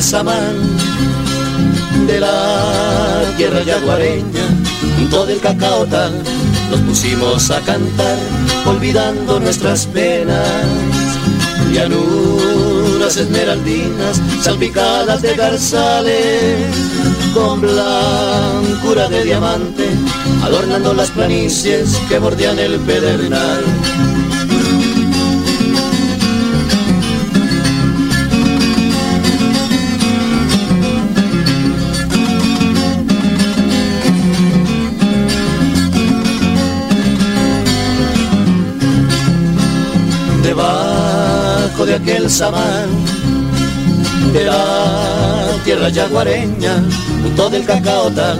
Debajo de aquel samán de la tierra yaguareña, junto del cacaotal, nos pusimos a cantar, olvidando nuestras penas. Llanuras esmeraldinas, salpicadas de garzales, con blancura de diamante, adornando las planicies que bordean el pedernal aquel samán de la tierra yaguareña, junto del cacaotal,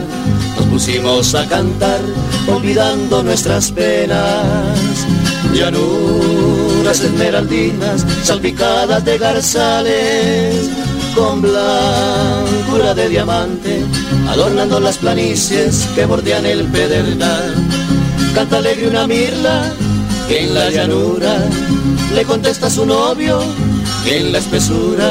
nos pusimos a cantar, olvidando nuestras penas. Llanuras esmeraldinas, salpicadas de garzales, con blancura de diamante, adornando las planicies que bordean el pedernal. Canta alegre una mirla en la llanura le contesta su novio en la espesura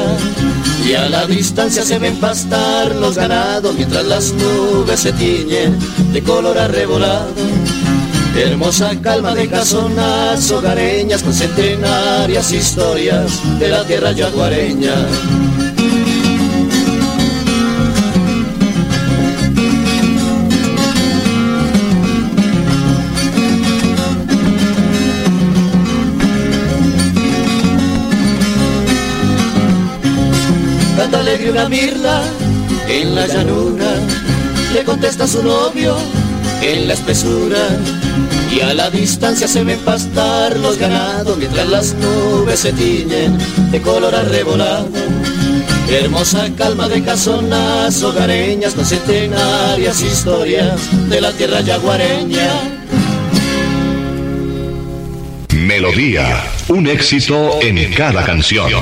y a la distancia se ven pastar los ganados mientras las nubes se tiñen de color arrebolado. Hermosa calma de casonas hogareñas con centenarias historias de la tierra yaguareña. Alegre una mirla en la llanura, le contesta su novio en la espesura. Y a la distancia se ven pastar los ganados mientras las nubes se tiñen de color arrebolado. Hermosa calma de casonas hogareñas con centenarias historias de la tierra yaguareña. Melodía, un éxito en cada canción.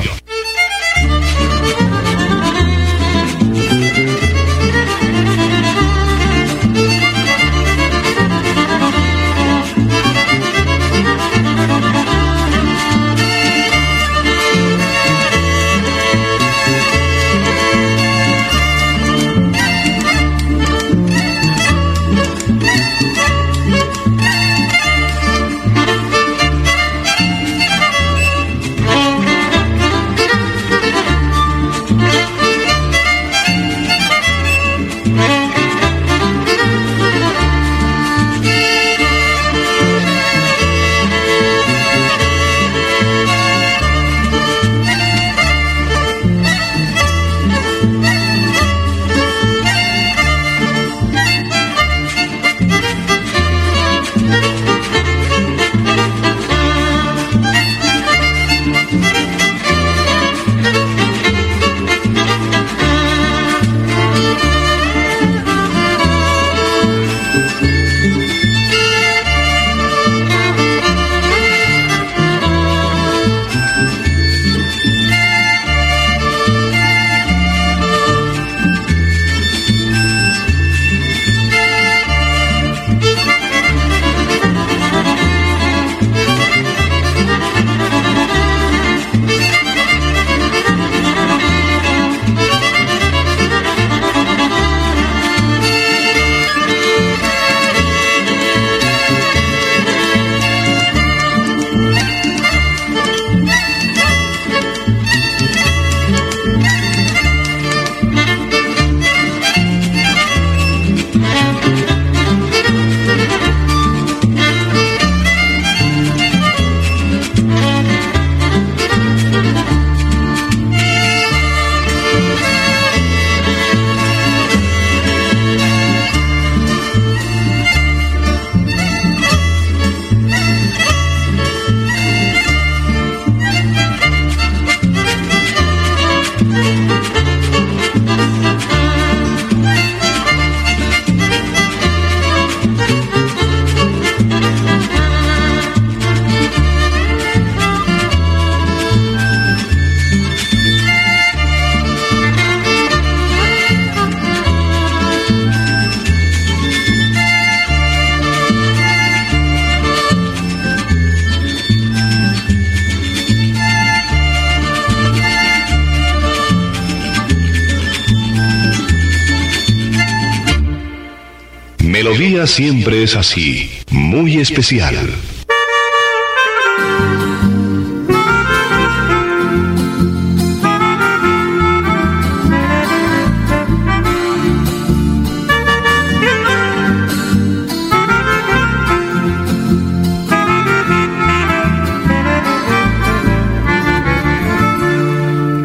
Siempre es así, muy especial.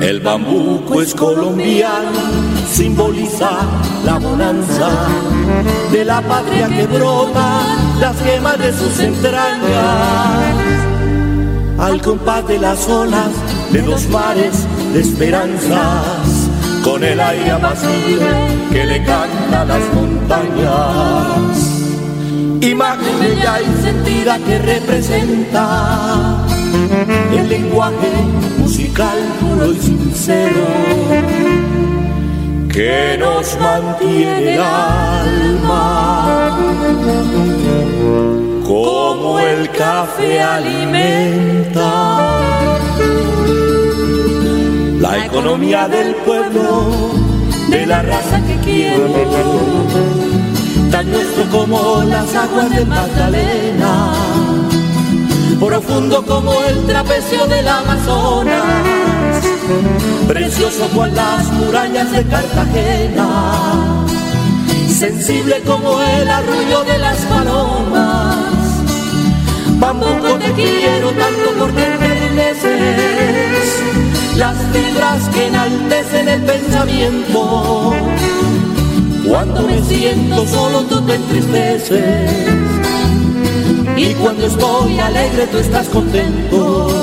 El bambuco es colombiano, la bonanza de la patria que brota las gemas de sus entrañas. Al compás de las olas de los mares de esperanzas, con el aire apacible que le canta las montañas. Imagen bella y sentida que representa el lenguaje musical puro y sincero que nos mantiene el alma como el café alimenta la economía del pueblo de la raza que quiero tan nuestro como las aguas de Magdalena profundo como el trapecio del Amazonas, precioso cual las murallas de Cartagena, sensible como el arrullo de las palomas. Bambuco te quiero tanto porque enterneces las fibras que enaltecen el pensamiento. Cuando me siento solo tú te entristeces y cuando estoy alegre tú estás contento.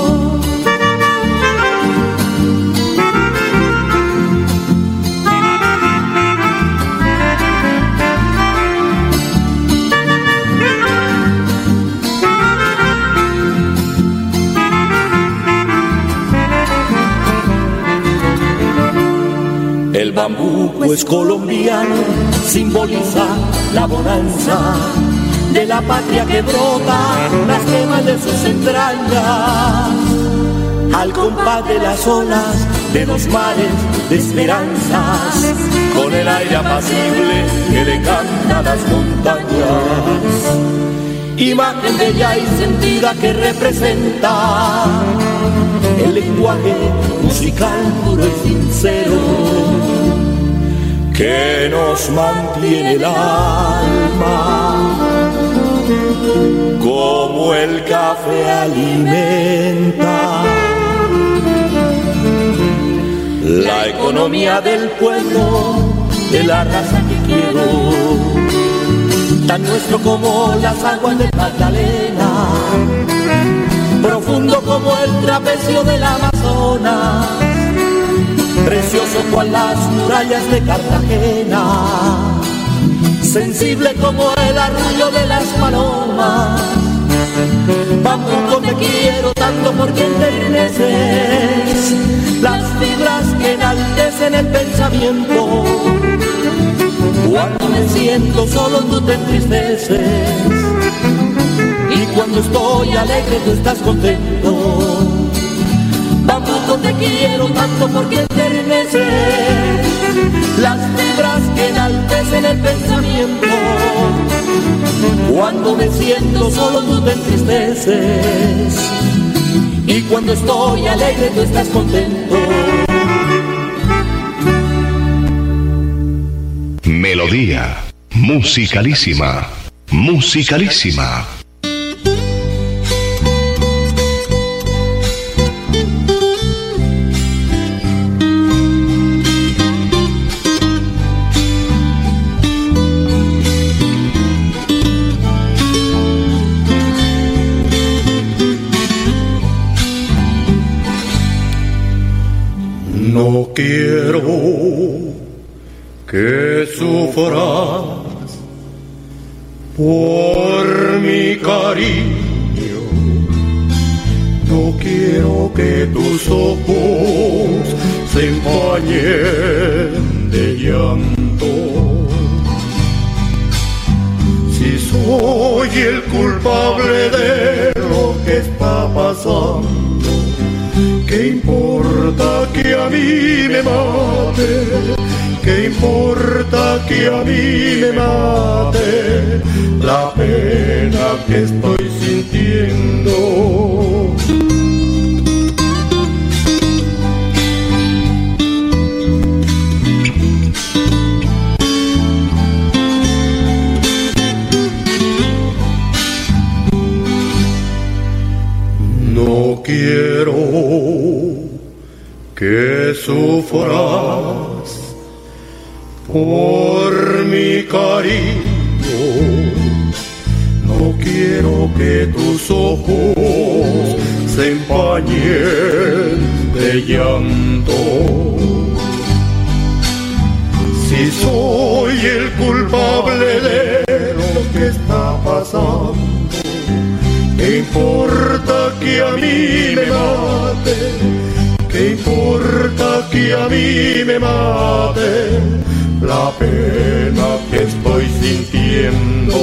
Es colombiano, simboliza la bonanza de la patria que brota las gemas de sus entrañas. Al compás de las olas de los mares de esperanzas, con el aire apacible que le canta las montañas. Imagen bella y sentida que representa el lenguaje musical puro y sincero que nos mantiene el alma como el café alimenta. La economía del pueblo, de la raza que quiero, tan nuestro como las aguas de Magdalena, profundo como el trapecio del Amazonas, precioso cual las murallas de Cartagena sensible como el arrullo de las palomas. Bambuco te quiero tanto porque enterneces las fibras que enaltecen el pensamiento. Cuando me siento solo tú te entristeces y cuando estoy alegre tú estás contento. Bambuco te quiero tanto porque enterneces las fibras que enaltecen el pensamiento. Cuando me siento solo tú te entristeces y cuando estoy alegre tú estás contento. Melodía, musicalísima, musicalísima. No quiero que sufras por mi cariño. No quiero que tus ojos se empañen de llanto. Si soy el culpable de lo que está pasando, ¿qué importa que a mí me mate ¿Qué importa que a mí me mate la pena que estoy sintiendo? No quiero que sufras por mi cariño. No quiero que tus ojos se empañen de llanto. Si soy el culpable de lo que está pasando, ¿qué importa que a mí me mate? ¿Qué importa que a mí me mate? la pena que estoy sintiendo.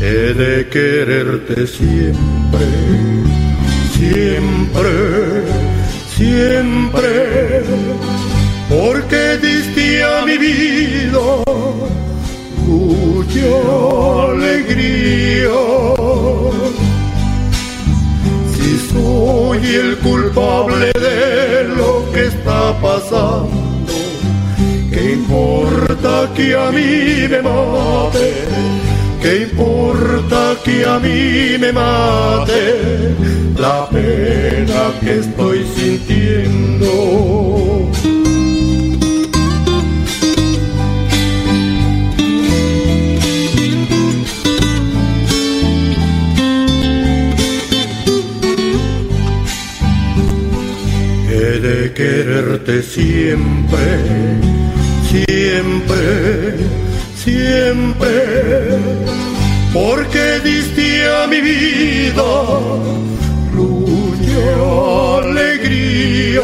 He de quererte siempre, siempre, siempre, porque diste a mi vida mucha pasando, ¿Qué importa que a mí me mate? ¿Qué importa que a mí me mate la pena que estoy sintiendo? Quererte siempre siempre, siempre, porque diste a mi vida luz y alegría.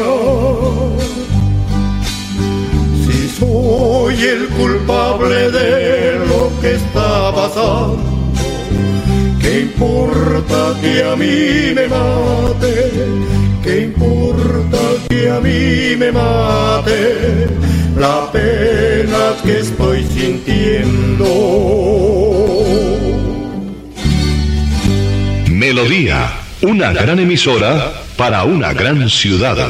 Si soy el culpable de lo que está pasando, ¿qué importa que a mí me mate? ¿Qué importa que a mí me mate? la pena que estoy sintiendo. Melodía, una gran emisora para una gran ciudad.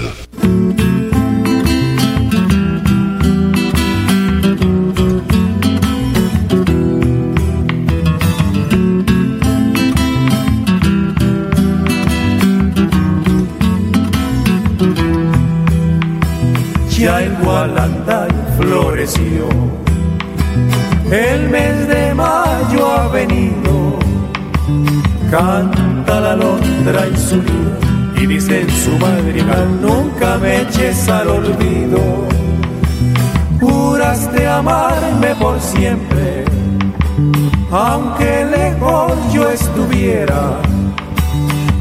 Ya en Gualanda floreció. El mes de mayo ha venido, canta la londra y su vida, y dice en su madrigal, nunca me eches al olvido. Juraste amarme por siempre, aunque lejos yo estuviera,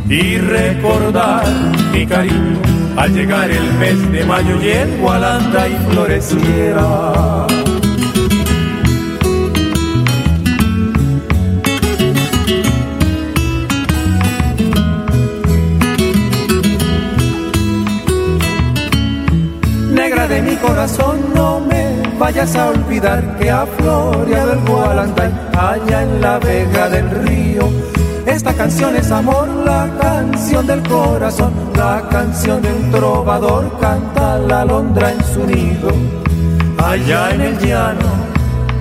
y recordar mi cariño al llegar el mes de mayo y el gualanda y floreciera. Negra de mi corazón, no me vayas a olvidar que ha floreado el gualanda allá en la vega del río esta canción es amor, la canción del corazón, la canción de un trovador, canta la alondra en su nido. Allá en el llano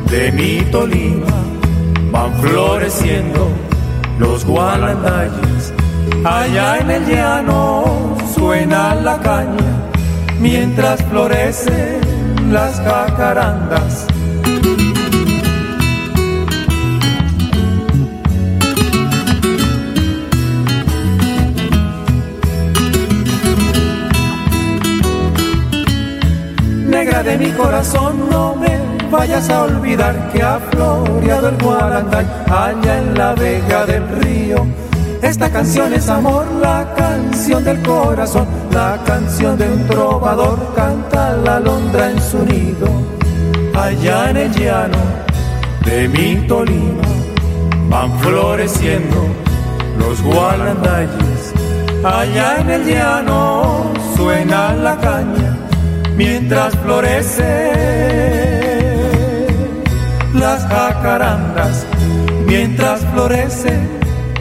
de mi Tolima van floreciendo los gualandayes. Allá en el llano suena la caña mientras florecen las jacarandas mi corazón, no me vayas a olvidar que ha floreado el guaranday allá en la vega del río. Esta canción es amor, la canción del corazón, la canción de un trovador, canta la alondra en su nido. Allá en el llano de mi Tolima van floreciendo los gualandayes. Allá en el llano suena la caña mientras florece las jacarandas, mientras florece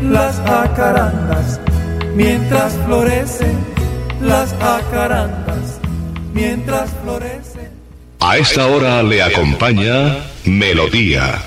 las jacarandas, mientras florece las jacarandas, mientras florece. A esta hora le acompaña Melodía.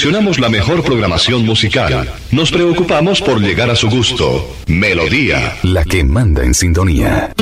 Seleccionamos la mejor programación musical. Nos preocupamos por llegar a su gusto. Melodía. La que manda en sintonía.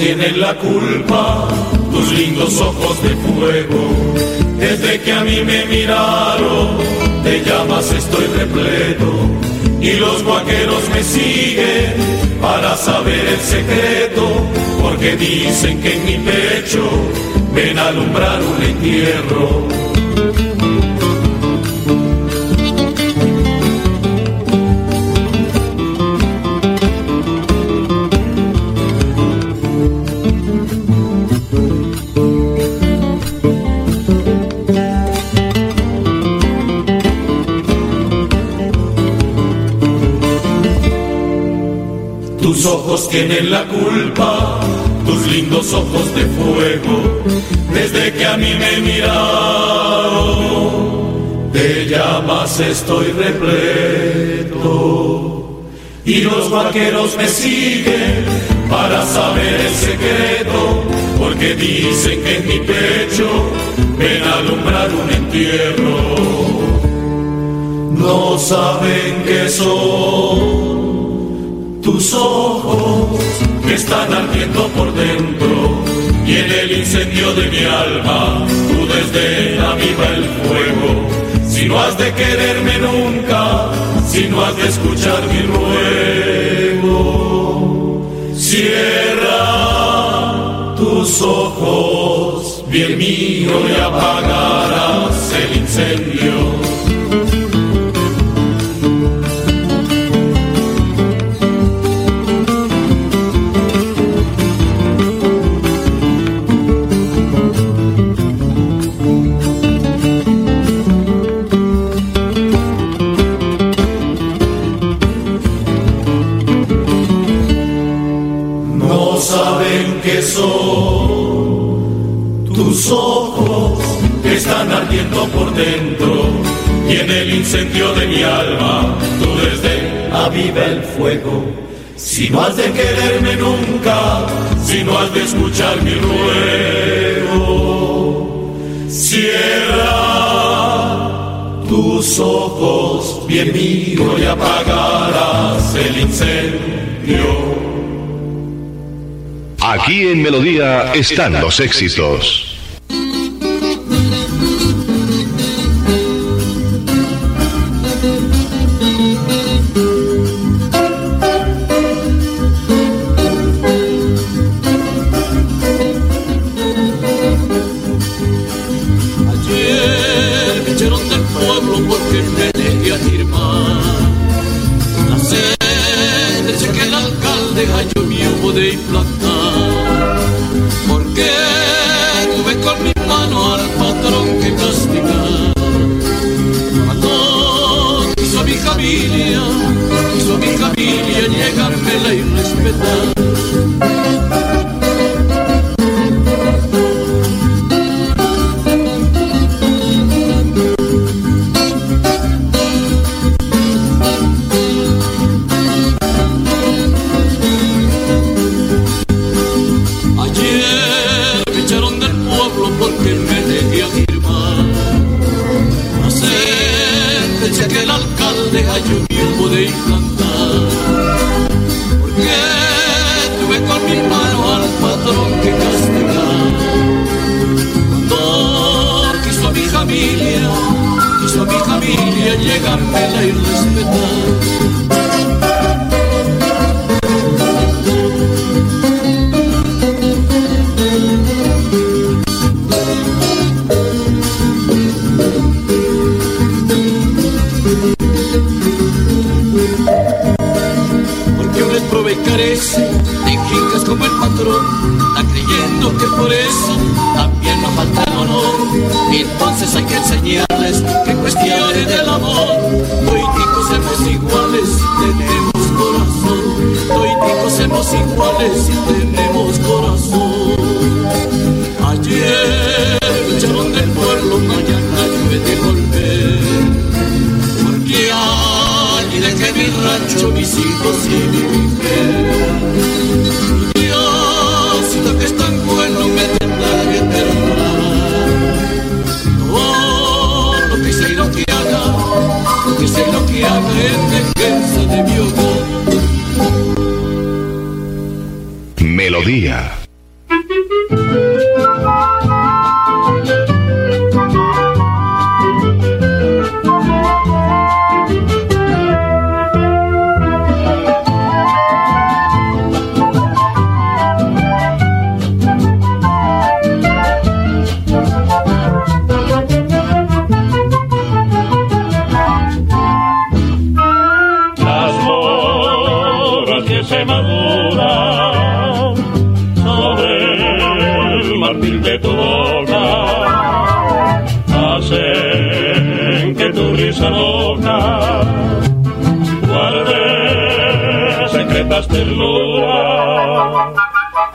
Tienen la culpa, tus lindos ojos de fuego. Desde que a mí me miraron, de llamas estoy repleto. Y los guaqueros me siguen para saber el secreto, porque dicen que en mi pecho ven a alumbrar un entierro. Ojos tienen la culpa, tus lindos ojos de fuego, desde que a mí me miraron, de llamas estoy repleto. Y los vaqueros me siguen para saber el secreto, porque dicen que en mi pecho ven alumbrar un entierro. No saben que soy tus ojos que están ardiendo por dentro y en el incendio de mi alma tú desde la viva el fuego. Si no has de quererme nunca, si no has de escuchar mi ruego, cierra tus ojos bien mío, y apagarás el incendio. Si no has de quererme nunca, si no has de escuchar mi ruego, cierra tus ojos, bien mío, y apagarás el incendio. Aquí en Melodía están los éxitos. familia, su amiga familia, llegarme y respetar. que sé lo que hago en defensa de mi honor. Melodía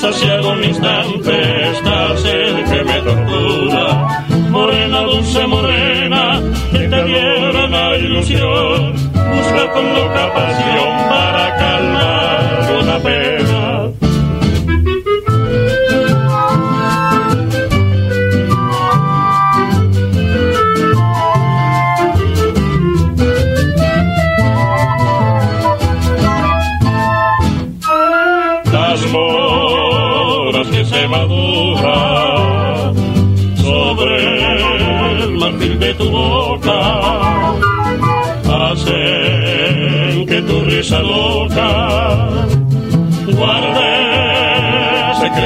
sosiego un instante, estás el que me tortura. Morena, dulce morena, de tierna ilusión, busca con loca pasión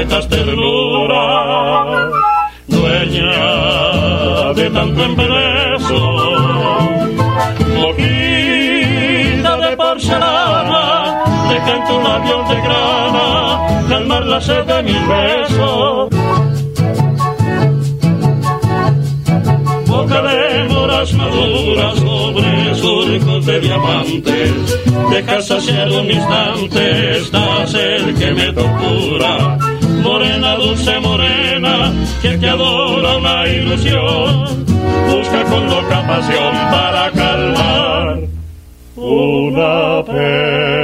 secretas ternuras, dueña de tanto embeleso, mojita de porcelana, deja en tu labio de grana calmar la sed de mis besos. De diamantes, deja saciar un instante esta sed que me tortura. Morena, dulce morena, que te adora una ilusión, busca con loca pasión para calmar una pena.